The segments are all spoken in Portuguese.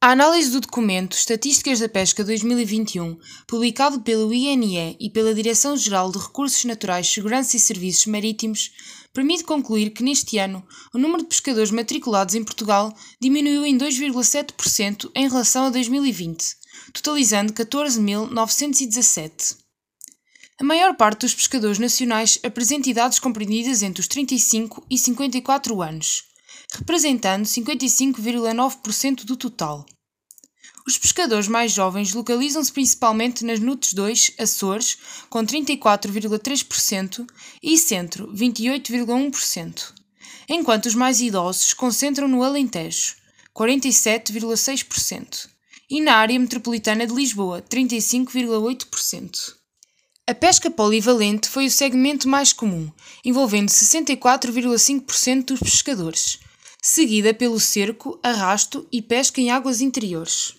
A análise do documento Estatísticas da Pesca 2021, publicado pelo INE e pela Direção-Geral de Recursos Naturais, Segurança e Serviços Marítimos, permite concluir que neste ano o número de pescadores matriculados em Portugal diminuiu em 2,7% em relação a 2020, totalizando 14.917. A maior parte dos pescadores nacionais apresenta idades compreendidas entre os 35 e 54 anos representando 55,9% do total. Os pescadores mais jovens localizam-se principalmente nas NUTS 2, Açores, com 34,3% e Centro, 28,1%, enquanto os mais idosos se concentram no Alentejo, 47,6%, e na área metropolitana de Lisboa, 35,8%. A pesca polivalente foi o segmento mais comum, envolvendo 64,5% dos pescadores, seguida pelo cerco, arrasto e pesca em águas interiores.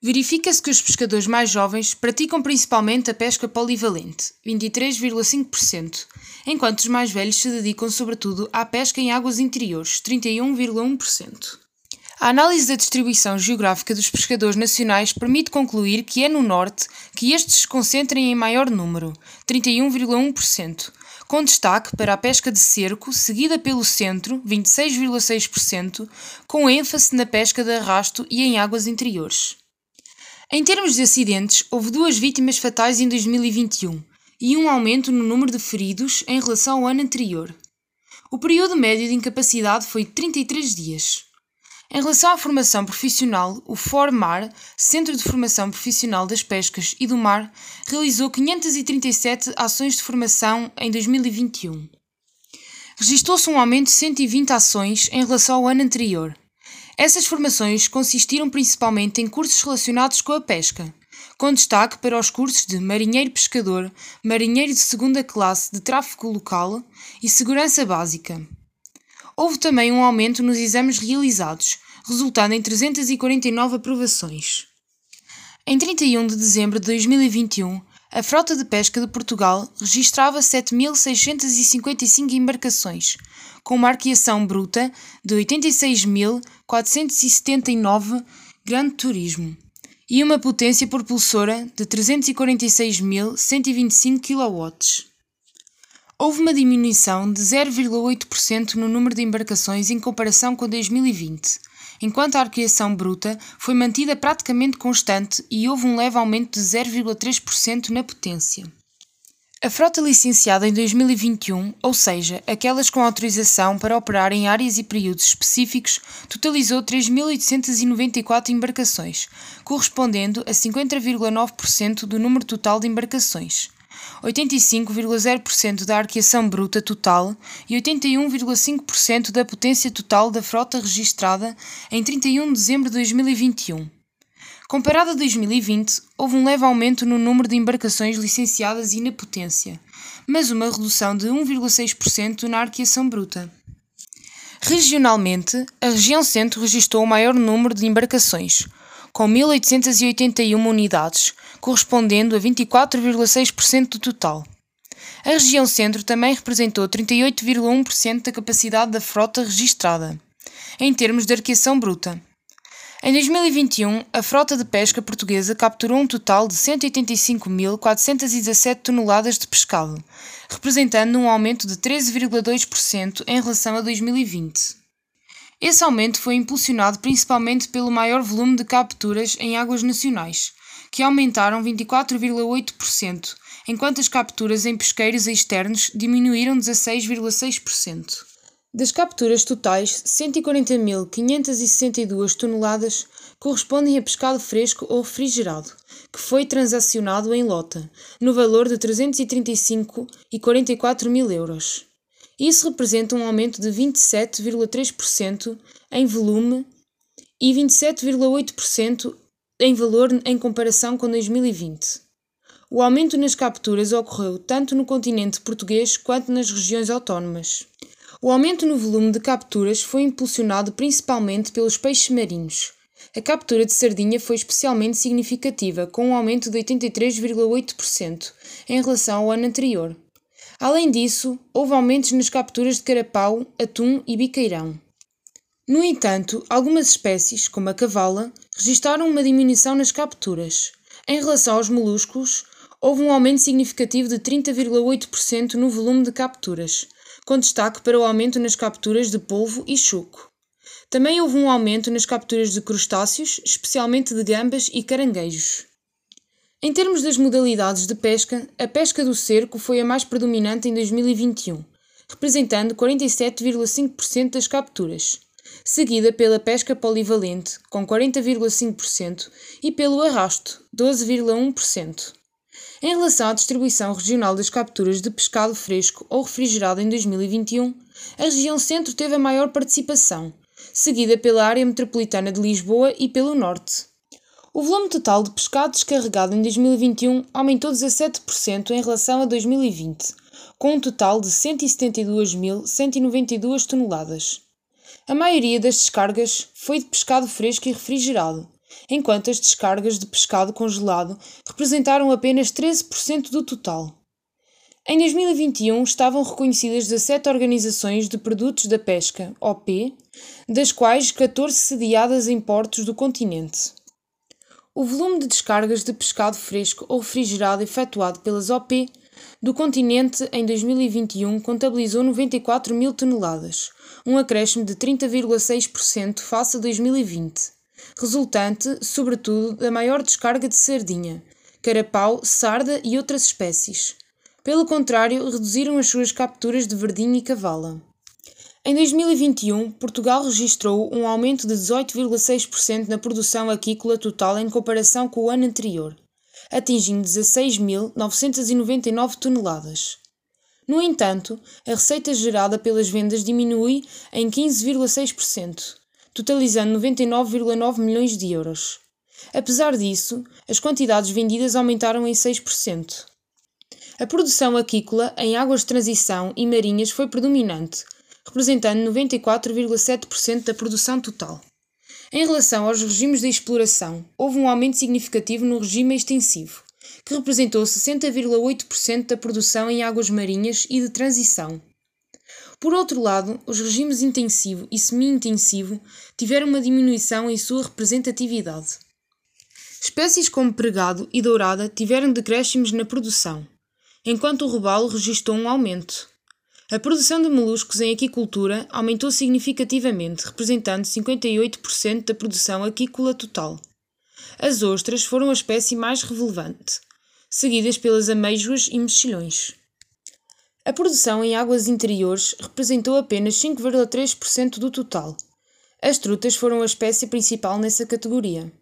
Verifica-se que os pescadores mais jovens praticam principalmente a pesca polivalente, 23,5%, enquanto os mais velhos se dedicam sobretudo à pesca em águas interiores, 31,1%. A análise da distribuição geográfica dos pescadores nacionais permite concluir que é no norte que estes se concentrem em maior número, 31,1%, com destaque para a pesca de cerco, seguida pelo centro, 26,6%, com ênfase na pesca de arrasto e em águas interiores. Em termos de acidentes, houve duas vítimas fatais em 2021 e um aumento no número de feridos em relação ao ano anterior. O período médio de incapacidade foi 33 dias. Em relação à formação profissional, o FORMAR, Centro de Formação Profissional das Pescas e do Mar, realizou 537 ações de formação em 2021. Registou-se um aumento de 120 ações em relação ao ano anterior. Essas formações consistiram principalmente em cursos relacionados com a pesca, com destaque para os cursos de marinheiro pescador, marinheiro de segunda classe de tráfego local e segurança básica. Houve também um aumento nos exames realizados, resultando em 349 aprovações. Em 31 de dezembro de 2021, a frota de pesca de Portugal registrava 7.655 embarcações, com uma arqueação bruta de 86.479 grande turismo e uma potência propulsora de 346.125 kW houve uma diminuição de 0,8% no número de embarcações em comparação com 2020, enquanto a arqueação bruta foi mantida praticamente constante e houve um leve aumento de 0,3% na potência. A frota licenciada em 2021, ou seja, aquelas com autorização para operar em áreas e períodos específicos, totalizou 3.894 embarcações, correspondendo a 50,9% do número total de embarcações. 85,0% da arqueação bruta total e 81,5% da potência total da frota registrada em 31 de dezembro de 2021. Comparado a 2020, houve um leve aumento no número de embarcações licenciadas e na potência, mas uma redução de 1,6% na arqueação bruta. Regionalmente, a região centro registrou o maior número de embarcações, com 1.881 unidades, correspondendo a 24,6% do total. A região centro também representou 38,1% da capacidade da frota registrada, em termos de arqueação bruta. Em 2021, a frota de pesca portuguesa capturou um total de 185.417 toneladas de pescado, representando um aumento de 13,2% em relação a 2020. Esse aumento foi impulsionado principalmente pelo maior volume de capturas em águas nacionais, que aumentaram 24,8%, enquanto as capturas em pesqueiros externos diminuíram 16,6%. Das capturas totais, 140.562 toneladas correspondem a pescado fresco ou refrigerado, que foi transacionado em lota, no valor de 335,44 mil euros. Isso representa um aumento de 27,3% em volume e 27,8% em valor em comparação com 2020. O aumento nas capturas ocorreu tanto no continente português quanto nas regiões autónomas. O aumento no volume de capturas foi impulsionado principalmente pelos peixes marinhos. A captura de sardinha foi especialmente significativa, com um aumento de 83,8% em relação ao ano anterior. Além disso, houve aumentos nas capturas de carapau, atum e biqueirão. No entanto, algumas espécies, como a cavala, registaram uma diminuição nas capturas. Em relação aos moluscos, houve um aumento significativo de 30,8% no volume de capturas, com destaque para o aumento nas capturas de polvo e chuco. Também houve um aumento nas capturas de crustáceos, especialmente de gambas e caranguejos. Em termos das modalidades de pesca, a pesca do cerco foi a mais predominante em 2021, representando 47,5% das capturas, seguida pela pesca polivalente, com 40,5%, e pelo arrasto, 12,1%. Em relação à distribuição regional das capturas de pescado fresco ou refrigerado em 2021, a região centro teve a maior participação, seguida pela área metropolitana de Lisboa e pelo norte. O volume total de pescado descarregado em 2021 aumentou 17% em relação a 2020, com um total de 172.192 toneladas. A maioria das descargas foi de pescado fresco e refrigerado, enquanto as descargas de pescado congelado representaram apenas 13% do total. Em 2021 estavam reconhecidas 17 organizações de produtos da pesca, OP, das quais 14 sediadas em portos do continente. O volume de descargas de pescado fresco ou refrigerado efetuado pelas OP do continente em 2021 contabilizou 94 mil toneladas, um acréscimo de 30,6% face a 2020, resultante, sobretudo, da maior descarga de sardinha, carapau, sarda e outras espécies. Pelo contrário, reduziram as suas capturas de verdinha e cavala. Em 2021, Portugal registrou um aumento de 18,6% na produção aquícola total em comparação com o ano anterior, atingindo 16.999 toneladas. No entanto, a receita gerada pelas vendas diminui em 15,6%, totalizando 99,9 milhões de euros. Apesar disso, as quantidades vendidas aumentaram em 6%. A produção aquícola em águas de transição e marinhas foi predominante, representando 94,7% da produção total. Em relação aos regimes de exploração, houve um aumento significativo no regime extensivo, que representou 60,8% da produção em águas marinhas e de transição. Por outro lado, os regimes intensivo e semi-intensivo tiveram uma diminuição em sua representatividade. Espécies como pregado e dourada tiveram decréscimos na produção, enquanto o robalo registrou um aumento. A produção de moluscos em aquicultura aumentou significativamente, representando 58% da produção aquícola total. As ostras foram a espécie mais relevante, seguidas pelas ameijoas e mexilhões. A produção em águas interiores representou apenas 5,3% do total. As trutas foram a espécie principal nessa categoria.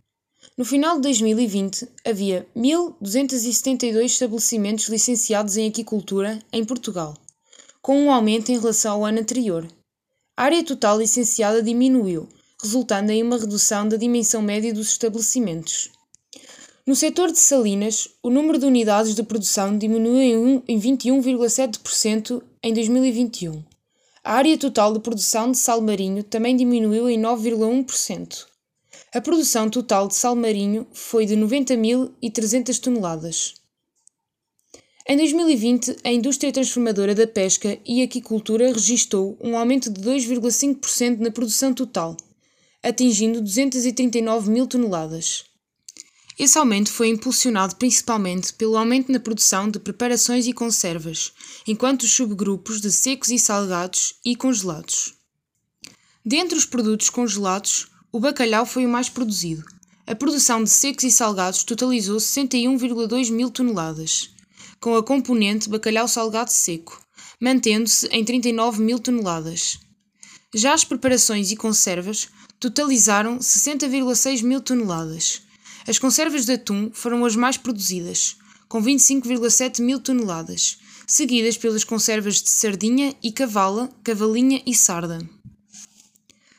No final de 2020, havia 1.272 estabelecimentos licenciados em aquicultura em Portugal com um aumento em relação ao ano anterior. A área total licenciada diminuiu, resultando em uma redução da dimensão média dos estabelecimentos. No setor de salinas, o número de unidades de produção diminuiu em 21,7% em 2021. A área total de produção de sal marinho também diminuiu em 9,1%. A produção total de sal marinho foi de 90.300 toneladas. Em 2020, a indústria transformadora da pesca e aquicultura registrou um aumento de 2,5% na produção total, atingindo 239 mil toneladas. Esse aumento foi impulsionado principalmente pelo aumento na produção de preparações e conservas, enquanto os subgrupos de secos e salgados e congelados. Dentre os produtos congelados, o bacalhau foi o mais produzido. A produção de secos e salgados totalizou 61,2 mil toneladas com a componente bacalhau salgado seco, mantendo-se em 39 mil toneladas. Já as preparações e conservas totalizaram 60,6 mil toneladas. As conservas de atum foram as mais produzidas, com 25,7 mil toneladas, seguidas pelas conservas de sardinha e cavala, cavalinha e sarda.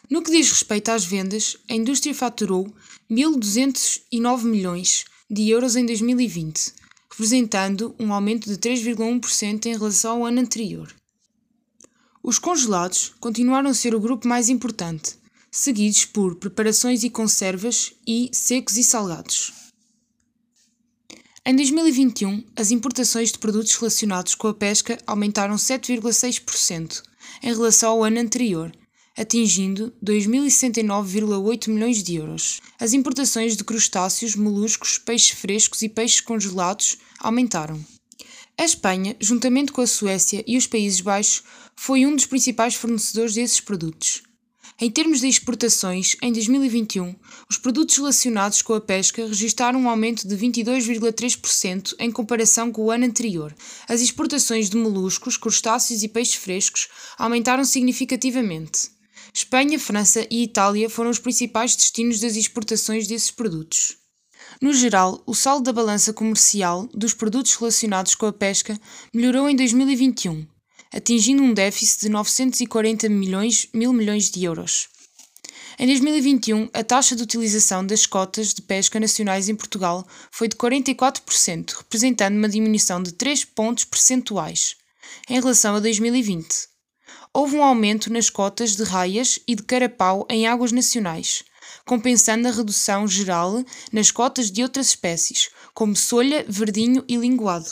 No que diz respeito às vendas, a indústria faturou 1.209 milhões de euros em 2020, representando um aumento de 3,1% em relação ao ano anterior. Os congelados continuaram a ser o grupo mais importante, seguidos por preparações e conservas e secos e salgados. Em 2021, as importações de produtos relacionados com a pesca aumentaram 7,6% em relação ao ano anterior, atingindo 2.069,8 milhões de euros. As importações de crustáceos, moluscos, peixes frescos e peixes congelados aumentaram. A Espanha, juntamente com a Suécia e os Países Baixos, foi um dos principais fornecedores desses produtos. Em termos de exportações, em 2021, os produtos relacionados com a pesca registraram um aumento de 22,3% em comparação com o ano anterior. As exportações de moluscos, crustáceos e peixes frescos aumentaram significativamente. Espanha, França e Itália foram os principais destinos das exportações desses produtos. No geral, o saldo da balança comercial dos produtos relacionados com a pesca melhorou em 2021 atingindo um déficit de 940 milhões, mil milhões de euros. Em 2021, a taxa de utilização das cotas de pesca nacionais em Portugal foi de 44%, representando uma diminuição de 3 pontos percentuais em relação a 2020. Houve um aumento nas cotas de raias e de carapau em águas nacionais, compensando a redução geral nas cotas de outras espécies, como solha, verdinho e linguado.